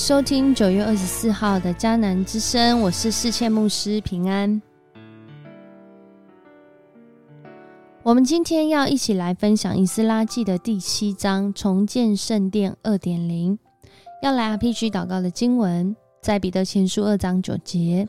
收听九月二十四号的迦南之声，我是世谦牧师平安。我们今天要一起来分享《以斯拉记》的第七章“重建圣殿二点零”。要来 RPG 祷告的经文，在彼得前书二章九节。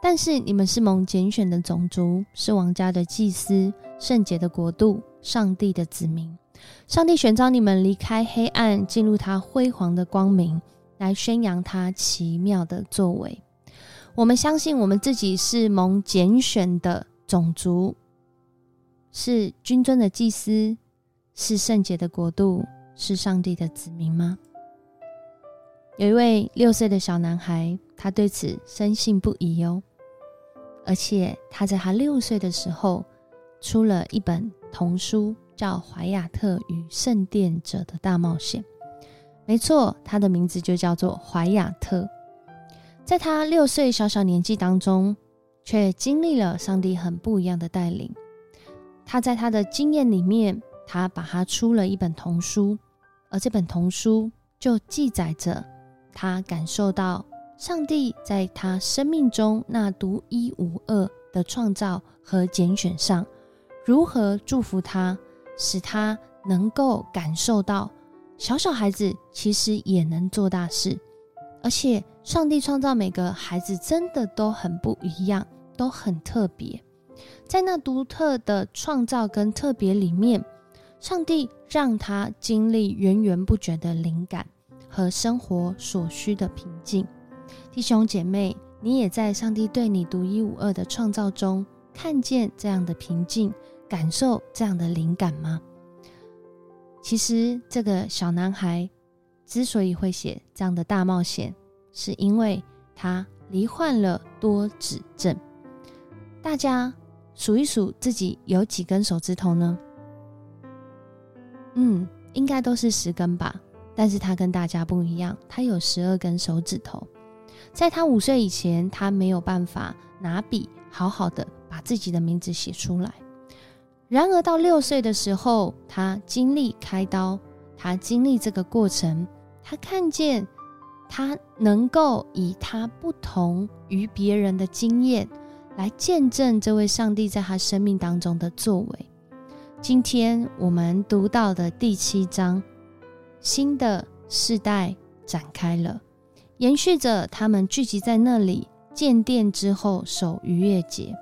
但是你们是蒙拣选的种族，是王家的祭司，圣洁的国度，上帝的子民。上帝选召你们离开黑暗，进入他辉煌的光明。来宣扬他奇妙的作为。我们相信我们自己是蒙拣选的种族，是君尊的祭司，是圣洁的国度，是上帝的子民吗？有一位六岁的小男孩，他对此深信不疑哦。而且他在他六岁的时候，出了一本童书，叫《怀亚特与圣殿者的大冒险》。没错，他的名字就叫做怀亚特。在他六岁小小年纪当中，却经历了上帝很不一样的带领。他在他的经验里面，他把他出了一本童书，而这本童书就记载着他感受到上帝在他生命中那独一无二的创造和拣选上，如何祝福他，使他能够感受到。小小孩子其实也能做大事，而且上帝创造每个孩子真的都很不一样，都很特别。在那独特的创造跟特别里面，上帝让他经历源源不绝的灵感和生活所需的平静。弟兄姐妹，你也在上帝对你独一无二的创造中看见这样的平静，感受这样的灵感吗？其实，这个小男孩之所以会写这样的大冒险，是因为他罹患了多指症。大家数一数自己有几根手指头呢？嗯，应该都是十根吧。但是他跟大家不一样，他有十二根手指头。在他五岁以前，他没有办法拿笔好好的把自己的名字写出来。然而到六岁的时候，他经历开刀，他经历这个过程，他看见他能够以他不同于别人的经验来见证这位上帝在他生命当中的作为。今天我们读到的第七章，新的世代展开了，延续着他们聚集在那里建殿之后守逾越节，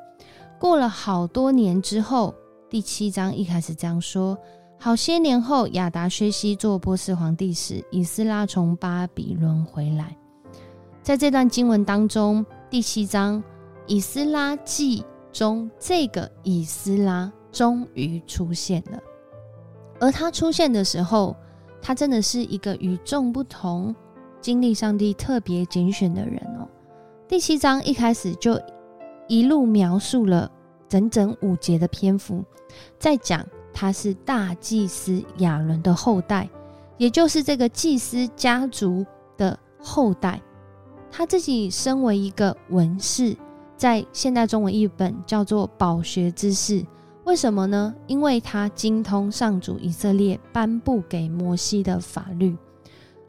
过了好多年之后。第七章一开始这样说：好些年后，亚达薛西做波斯皇帝时，以斯拉从巴比伦回来。在这段经文当中，第七章以斯拉记中，这个以斯拉终于出现了。而他出现的时候，他真的是一个与众不同、经历上帝特别拣选的人哦。第七章一开始就一路描述了。整整五节的篇幅，在讲他是大祭司亚伦的后代，也就是这个祭司家族的后代。他自己身为一个文士，在现代中文译本叫做饱学之士。为什么呢？因为他精通上主以色列颁布给摩西的法律。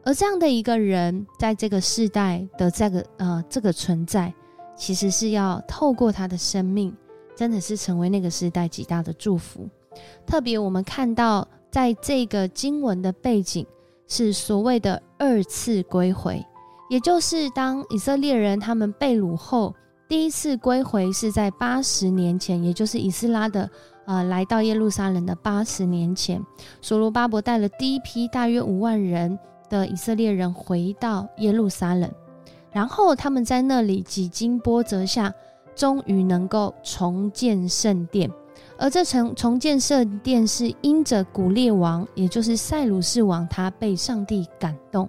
而这样的一个人，在这个世代的这个呃这个存在，其实是要透过他的生命。真的是成为那个时代极大的祝福。特别我们看到，在这个经文的背景是所谓的二次归回，也就是当以色列人他们被掳后，第一次归回是在八十年前，也就是以斯拉的呃来到耶路撒冷的八十年前，所罗巴伯带了第一批大约五万人的以色列人回到耶路撒冷，然后他们在那里几经波折下。终于能够重建圣殿，而这重重建圣殿是因着古列王，也就是塞鲁士王，他被上帝感动。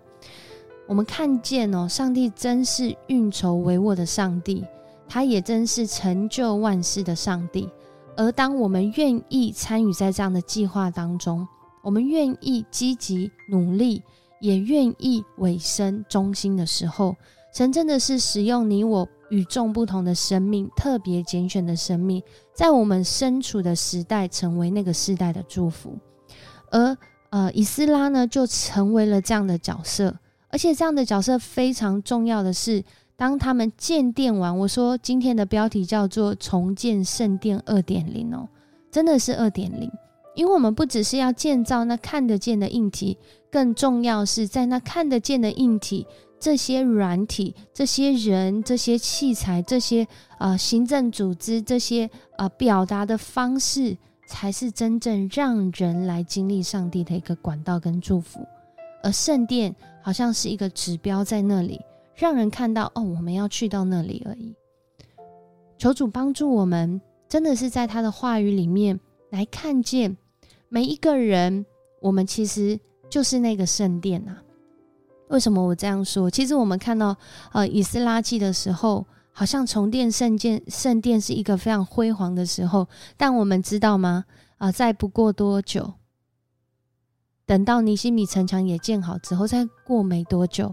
我们看见哦，上帝真是运筹帷幄的上帝，他也真是成就万事的上帝。而当我们愿意参与在这样的计划当中，我们愿意积极努力，也愿意委身忠心的时候，神真的是使用你我。与众不同的生命，特别拣选的生命，在我们身处的时代，成为那个时代的祝福。而呃，以斯拉呢，就成为了这样的角色。而且这样的角色非常重要的是，当他们建殿完，我说今天的标题叫做“重建圣殿二点零”哦，真的是二点零，因为我们不只是要建造那看得见的硬体，更重要是在那看得见的硬体。这些软体、这些人、这些器材、这些呃行政组织、这些呃表达的方式，才是真正让人来经历上帝的一个管道跟祝福。而圣殿好像是一个指标在那里，让人看到哦，我们要去到那里而已。求主帮助我们，真的是在他的话语里面来看见每一个人，我们其实就是那个圣殿呐。为什么我这样说？其实我们看到，呃，以斯拉记的时候，好像重建圣殿，圣殿是一个非常辉煌的时候。但我们知道吗？啊，在不过多久，等到尼西米城墙也建好之后，再过没多久，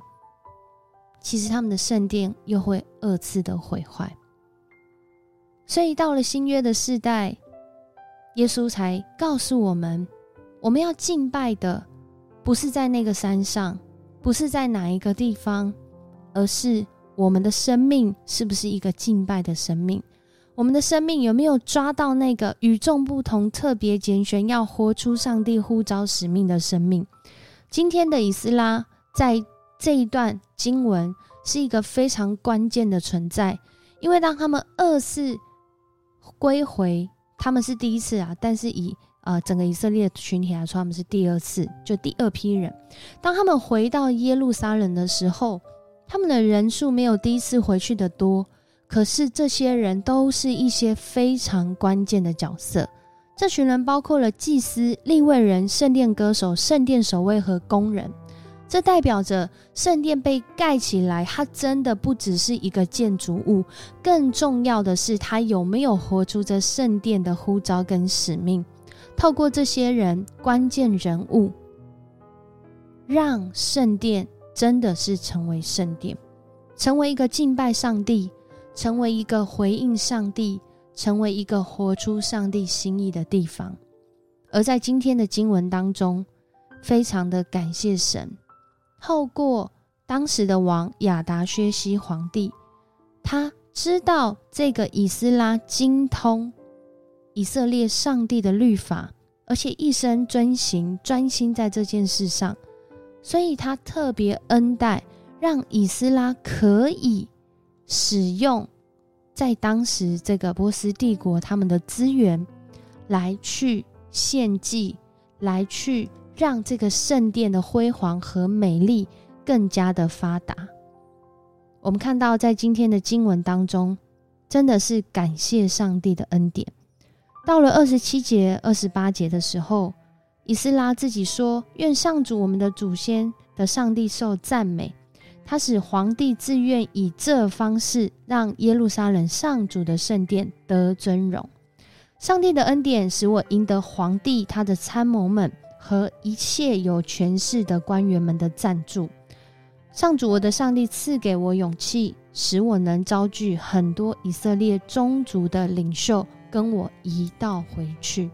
其实他们的圣殿又会二次的毁坏。所以到了新约的世代，耶稣才告诉我们，我们要敬拜的不是在那个山上。不是在哪一个地方，而是我们的生命是不是一个敬拜的生命？我们的生命有没有抓到那个与众不同、特别拣选、要活出上帝呼召使命的生命？今天的以斯拉在这一段经文是一个非常关键的存在，因为当他们二次归回，他们是第一次啊，但是以呃，整个以色列群体来说，他们是第二次，就第二批人。当他们回到耶路撒冷的时候，他们的人数没有第一次回去的多。可是这些人都是一些非常关键的角色。这群人包括了祭司、立位人、圣殿歌手、圣殿守卫和工人。这代表着圣殿被盖起来，它真的不只是一个建筑物，更重要的是，它有没有活出这圣殿的呼召跟使命。透过这些人关键人物，让圣殿真的是成为圣殿，成为一个敬拜上帝，成为一个回应上帝，成为一个活出上帝心意的地方。而在今天的经文当中，非常的感谢神，透过当时的王亚达薛西皇帝，他知道这个以斯拉精通。以色列上帝的律法，而且一生遵行，专心在这件事上，所以他特别恩待，让以斯拉可以使用在当时这个波斯帝国他们的资源，来去献祭，来去让这个圣殿的辉煌和美丽更加的发达。我们看到在今天的经文当中，真的是感谢上帝的恩典。到了二十七节、二十八节的时候，以斯拉自己说：“愿上主我们的祖先的上帝受赞美，他使皇帝自愿以这方式让耶路撒冷上主的圣殿得尊荣。上帝的恩典使我赢得皇帝他的参谋们和一切有权势的官员们的赞助。上主我的上帝赐给我勇气，使我能招聚很多以色列宗族的领袖。”跟我一道回去，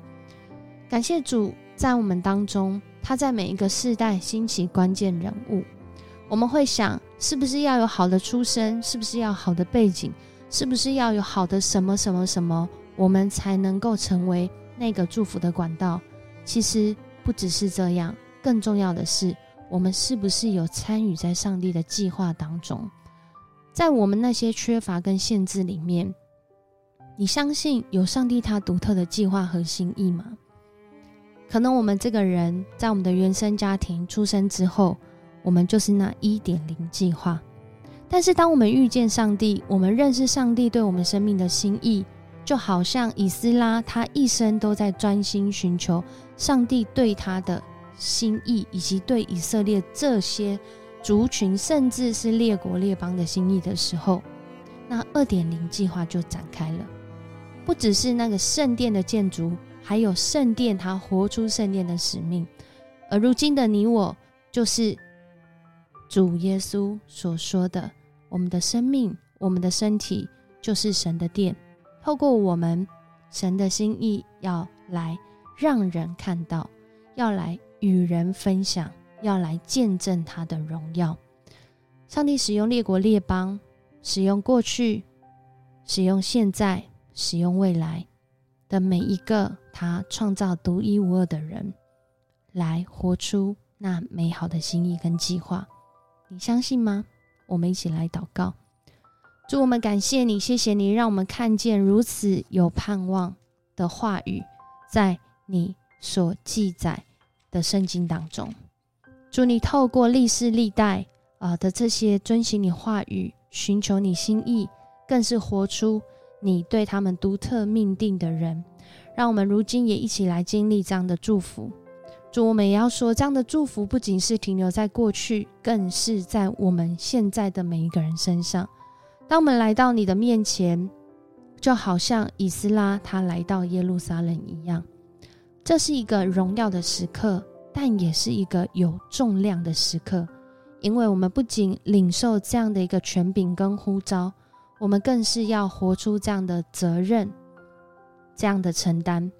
感谢主在我们当中，他在每一个世代兴起关键人物。我们会想，是不是要有好的出身，是不是要好的背景，是不是要有好的什么什么什么，我们才能够成为那个祝福的管道？其实不只是这样，更重要的是，我们是不是有参与在上帝的计划当中？在我们那些缺乏跟限制里面。你相信有上帝他独特的计划和心意吗？可能我们这个人在我们的原生家庭出生之后，我们就是那一点零计划。但是当我们遇见上帝，我们认识上帝对我们生命的心意，就好像以斯拉他一生都在专心寻求上帝对他的心意，以及对以色列这些族群，甚至是列国列邦的心意的时候，那二点零计划就展开了。不只是那个圣殿的建筑，还有圣殿它活出圣殿的使命。而如今的你我，就是主耶稣所说的：我们的生命、我们的身体，就是神的殿。透过我们，神的心意要来让人看到，要来与人分享，要来见证他的荣耀。上帝使用列国列邦，使用过去，使用现在，使用未来的每一个他创造独一无二的人，来活出那美好的心意跟计划。你相信吗？我们一起来祷告。祝，我们感谢你，谢谢你，让我们看见如此有盼望的话语，在你所记载的圣经当中。祝，你透过历世历代啊的这些遵循你话语、寻求你心意，更是活出你对他们独特命定的人，让我们如今也一起来经历这样的祝福。主，我们也要说，这样的祝福不仅是停留在过去，更是在我们现在的每一个人身上。当我们来到你的面前，就好像以斯拉他来到耶路撒冷一样，这是一个荣耀的时刻，但也是一个有重量的时刻，因为我们不仅领受这样的一个权柄跟呼召，我们更是要活出这样的责任，这样的承担，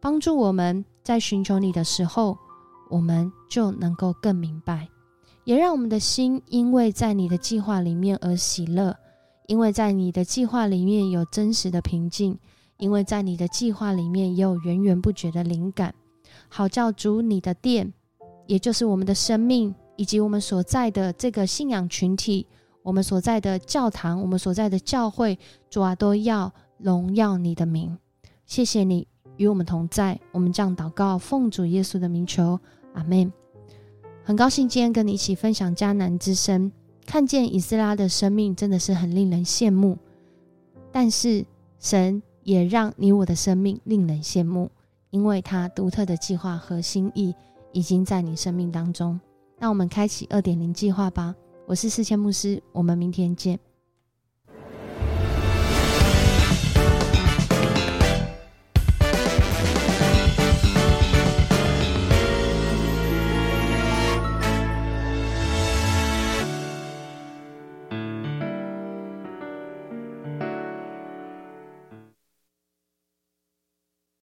帮助我们在寻求你的时候，我们就能够更明白，也让我们的心因为在你的计划里面而喜乐。因为在你的计划里面有真实的平静，因为在你的计划里面也有源源不绝的灵感，好叫主你的殿，也就是我们的生命，以及我们所在的这个信仰群体，我们所在的教堂，我们所在的教会，主啊，都要荣耀你的名。谢谢你与我们同在，我们这样祷告，奉主耶稣的名求，阿门。很高兴今天跟你一起分享迦南之声。看见以斯拉的生命真的是很令人羡慕，但是神也让你我的生命令人羡慕，因为他独特的计划和心意已经在你生命当中。那我们开启二点零计划吧。我是四千牧师，我们明天见。